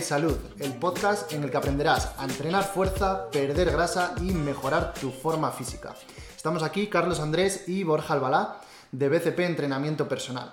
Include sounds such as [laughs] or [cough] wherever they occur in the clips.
Salud, el podcast en el que aprenderás a entrenar fuerza, perder grasa y mejorar tu forma física. Estamos aquí Carlos Andrés y Borja Albalá de BCP Entrenamiento Personal.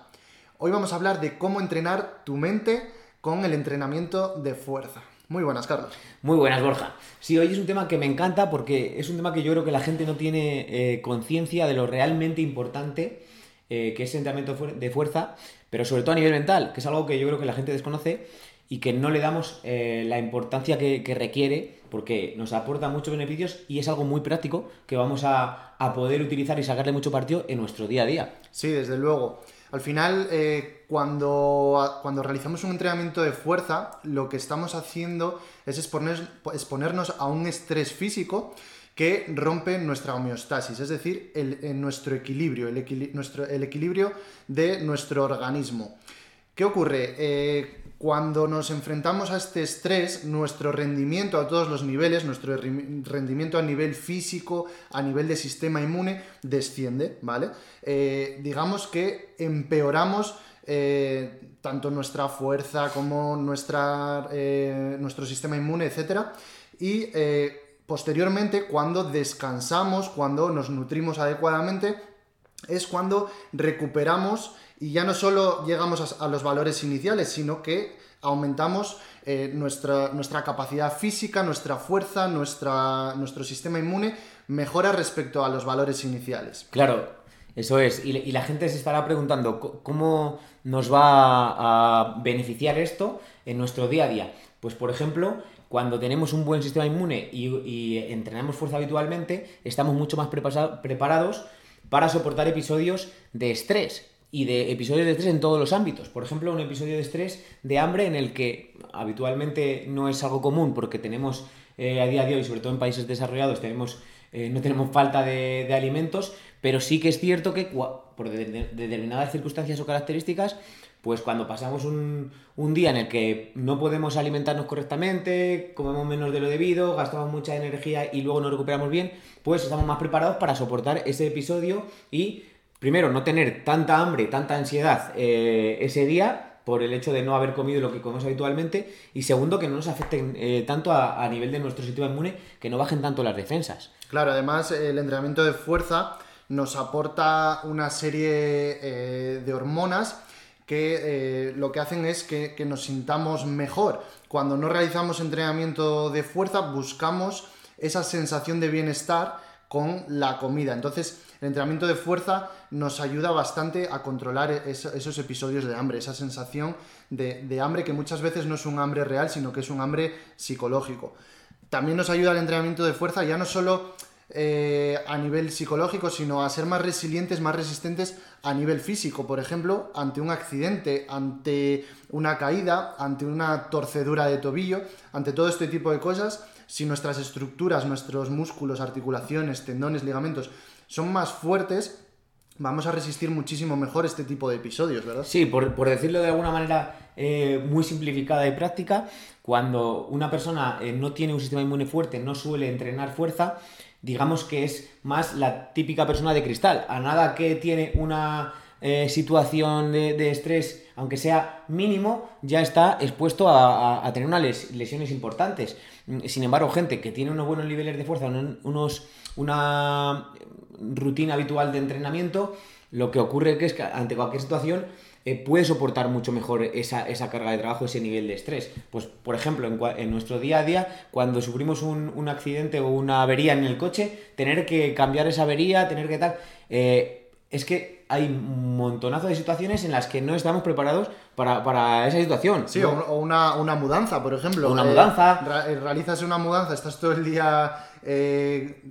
Hoy vamos a hablar de cómo entrenar tu mente con el entrenamiento de fuerza. Muy buenas, Carlos. Muy buenas, Borja. Sí, hoy es un tema que me encanta porque es un tema que yo creo que la gente no tiene eh, conciencia de lo realmente importante eh, que es el entrenamiento de fuerza, pero sobre todo a nivel mental, que es algo que yo creo que la gente desconoce y que no le damos eh, la importancia que, requiere porque nos aporta muchos beneficios y es algo muy práctico que vamos a, a poder utilizar y sacarle mucho partido en nuestro día a día. Sí, desde luego. Al final, eh, cuando, cuando, realizamos un entrenamiento de fuerza, lo que estamos haciendo es exponernos a un estrés físico que rompe nuestra homeostasis, es decir, el, nuestro equilibrio, el, nuestro, el, equilibrio de nuestro organismo. ¿Qué ocurre? Eh, cuando nos enfrentamos a este estrés, nuestro rendimiento a todos los niveles, nuestro rendimiento a nivel físico, a nivel de sistema inmune, desciende, ¿vale? Eh, digamos que empeoramos eh, tanto nuestra fuerza como nuestra, eh, nuestro sistema inmune, etc. Y posteriormente, cuando descansamos, cuando nos nutrimos adecuadamente, es cuando recuperamos y ya no solo llegamos a, los valores iniciales, sino que aumentamos eh, nuestra, nuestra, capacidad física, nuestra fuerza, nuestra, nuestro sistema inmune mejora respecto a los valores iniciales. Claro, eso es. Y, la gente se estará preguntando cómo nos va a beneficiar esto en nuestro día a día. Pues por ejemplo, cuando tenemos un buen sistema inmune y, y entrenamos fuerza habitualmente, estamos mucho más preparados para soportar episodios de estrés y de episodios de estrés en todos los ámbitos. Por ejemplo, un episodio de estrés de hambre en el que habitualmente no es algo común porque tenemos eh, a día de hoy, sobre todo en países desarrollados, tenemos, eh, no tenemos falta de, alimentos, pero sí que es cierto que por determinadas circunstancias o características, pues cuando pasamos un, un, día en el que no podemos alimentarnos correctamente, comemos menos de lo debido, gastamos mucha energía y luego no recuperamos bien, pues estamos más preparados para soportar ese episodio y primero, no tener tanta hambre, tanta ansiedad eh, ese día por el hecho de no haber comido lo que comemos habitualmente y segundo, que no nos afecten eh, tanto a, nivel de nuestro sistema inmune, que no bajen tanto las defensas. Claro, además el entrenamiento de fuerza nos aporta una serie eh, de hormonas que lo que hacen es que, que, nos sintamos mejor. Cuando no realizamos entrenamiento de fuerza, buscamos esa sensación de bienestar con la comida. Entonces, el entrenamiento de fuerza nos ayuda bastante a controlar esos episodios de hambre, esa sensación de, hambre que muchas veces no es un hambre real, sino que es un hambre psicológico. También nos ayuda el entrenamiento de fuerza ya no solo eh, a nivel psicológico, sino a ser más resilientes, más resistentes a nivel físico. Por ejemplo, ante un accidente, ante una caída, ante una torcedura de tobillo, ante todo este tipo de cosas, si nuestras estructuras, nuestros músculos, articulaciones, tendones, ligamentos son más fuertes, vamos a resistir muchísimo mejor este tipo de episodios, ¿verdad? Sí, por, decirlo de alguna manera eh, muy simplificada y práctica, cuando una persona eh, no tiene un sistema inmune fuerte, no suele entrenar fuerza, digamos que es más la típica persona de cristal. A nada que tiene una eh, situación de, estrés, aunque sea mínimo, ya está expuesto a, tener unas lesiones importantes. Sin embargo, gente que tiene unos buenos niveles de fuerza, unos, una rutina habitual de entrenamiento, lo que ocurre es que ante cualquier situación eh, puede soportar mucho mejor esa, carga de trabajo, ese nivel de estrés. Pues, por ejemplo, en, nuestro día a día, cuando sufrimos un, accidente o una avería en el coche, tener que cambiar esa avería, tener que tal... Eh, es que hay un montonazo de situaciones en las que no estamos preparados para, esa situación. Sí, o una, mudanza, por ejemplo. Una mudanza. realizas una mudanza, estás todo el día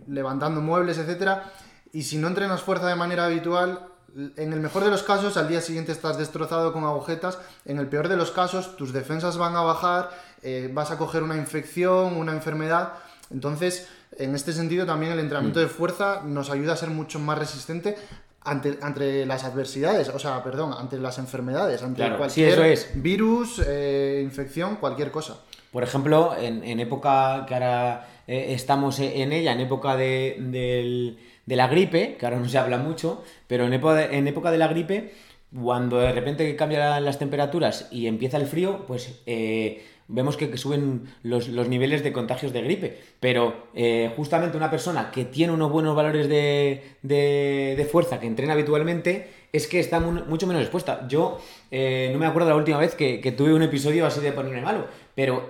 levantando muebles, etcétera y si no entrenas fuerza de manera habitual, en el mejor de los casos, al día siguiente estás destrozado con agujetas. En el peor de los casos, tus defensas van a bajar, eh, vas a coger una infección, una enfermedad. Entonces, en este sentido, también el entrenamiento de fuerza nos ayuda a ser mucho más resistente ante, las adversidades, o sea, perdón, ante las enfermedades, ante cualquier virus, eh, infección, cualquier cosa. Por ejemplo, en, época que ahora eh, estamos en ella, en época de, del de la gripe, que ahora no se habla mucho, pero en época de, en época de la gripe, cuando de repente cambian las temperaturas y empieza el frío, pues eh, vemos que, suben los, niveles de contagios de gripe. Pero eh, justamente una persona que tiene unos buenos valores de, fuerza, que entrena habitualmente, es que está mucho menos expuesta. Yo eh, no me acuerdo la última vez que, tuve un episodio así de ponerme malo, pero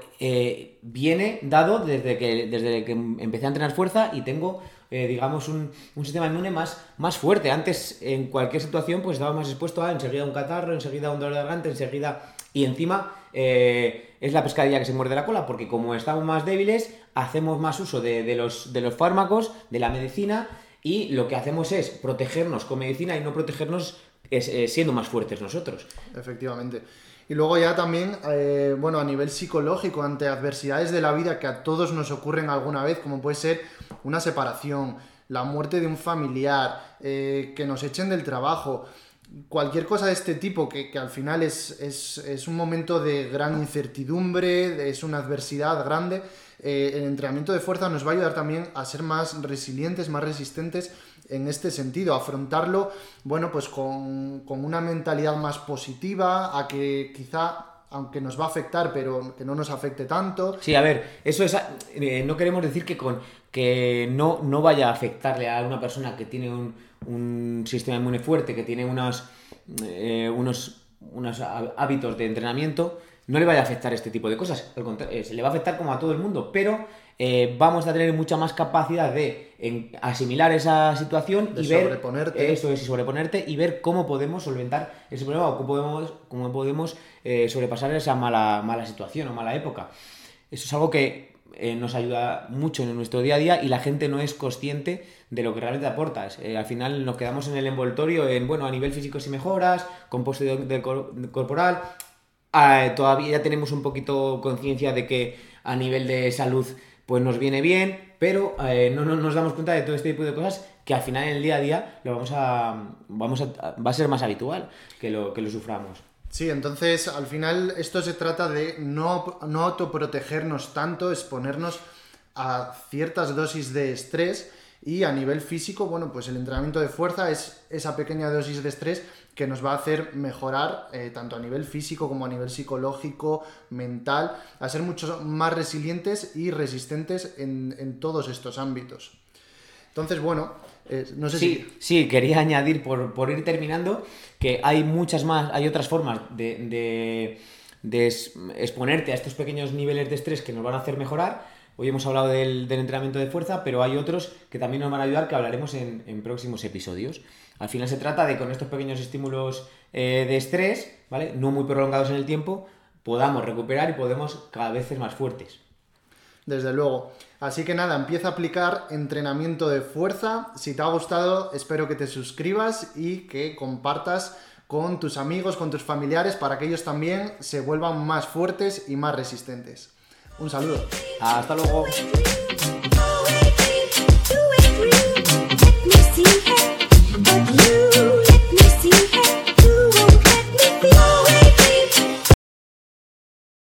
viene dado desde que, desde que empecé a entrenar fuerza y tengo digamos, un, sistema inmune más, más fuerte. Antes, en cualquier situación, pues estaba más expuesto a enseguida un catarro, enseguida un dolor de garganta, enseguida y encima eh, es la pescadilla que se muerde la cola, porque como estamos más débiles, hacemos más uso de, los, de los fármacos, de la medicina, y lo que hacemos es protegernos con medicina y no protegernos eh, siendo más fuertes nosotros. Efectivamente. Y luego ya también, eh, bueno, a nivel psicológico, ante adversidades de la vida que a todos nos ocurren alguna vez, como puede ser una separación, la muerte de un familiar, que nos echen del trabajo, cualquier cosa de este tipo que, al final es, un momento de gran incertidumbre, es una adversidad grande, eh, el entrenamiento de fuerza nos va a ayudar también a ser más resilientes, más resistentes en este sentido, afrontarlo, bueno, pues con, una mentalidad más positiva, a que quizá aunque nos va a afectar, pero que no nos afecte tanto. Sí, a ver, eso es. Eh, no queremos decir que con que no, no vaya a afectarle a una persona que tiene un, un sistema inmune fuerte, que tiene unos, eh, unos, unos hábitos de entrenamiento, no le vaya a afectar este tipo de cosas. Eh, se le va a afectar como a todo el mundo, pero eh, vamos a tener mucha más capacidad de asimilar esa situación y ver sobreponerte. eso es y sobreponerte y ver cómo podemos solventar ese problema o cómo podemos, cómo podemos sobrepasar esa mala, mala situación o mala época. Eso es algo que eh, nos ayuda mucho en nuestro día a día y la gente no es consciente de lo que realmente aportas. Eh, al final nos quedamos en el envoltorio en, bueno, a nivel físico si mejoras, compuesto del corporal, ah, todavía tenemos un poquito conciencia de que a nivel de salud pues nos viene bien, pero eh, no, nos damos cuenta de todo este tipo de cosas que al final en el día a día lo vamos a, vamos a, va a ser más habitual que lo, que lo suframos. Sí, entonces al final esto se trata de no, no autoprotegernos tanto, exponernos a ciertas dosis de estrés y a nivel físico, bueno, pues el entrenamiento de fuerza es esa pequeña dosis de estrés que nos va a hacer mejorar eh, tanto a nivel físico como a nivel psicológico, mental, a ser mucho más resilientes y resistentes en, en todos estos ámbitos. Entonces, bueno, eh, no sé si... Sí, quería [laughs] añadir, por, ir terminando, que hay muchas más, hay otras formas de, exponerte a estos pequeños niveles de estrés que nos van a hacer mejorar. Hoy hemos hablado del, entrenamiento de fuerza, pero hay otros que también nos van a ayudar, que hablaremos en, próximos episodios. Al final se trata de con estos pequeños estímulos eh, de estrés, ¿vale? No muy prolongados en el tiempo, podamos recuperar y podemos cada vez ser más fuertes desde luego. Así que nada, empieza a aplicar entrenamiento de fuerza. Si te ha gustado, espero que te suscribas y que compartas con tus amigos, con tus familiares, para que ellos también se vuelvan más fuertes y más resistentes. Un saludo. Hasta luego.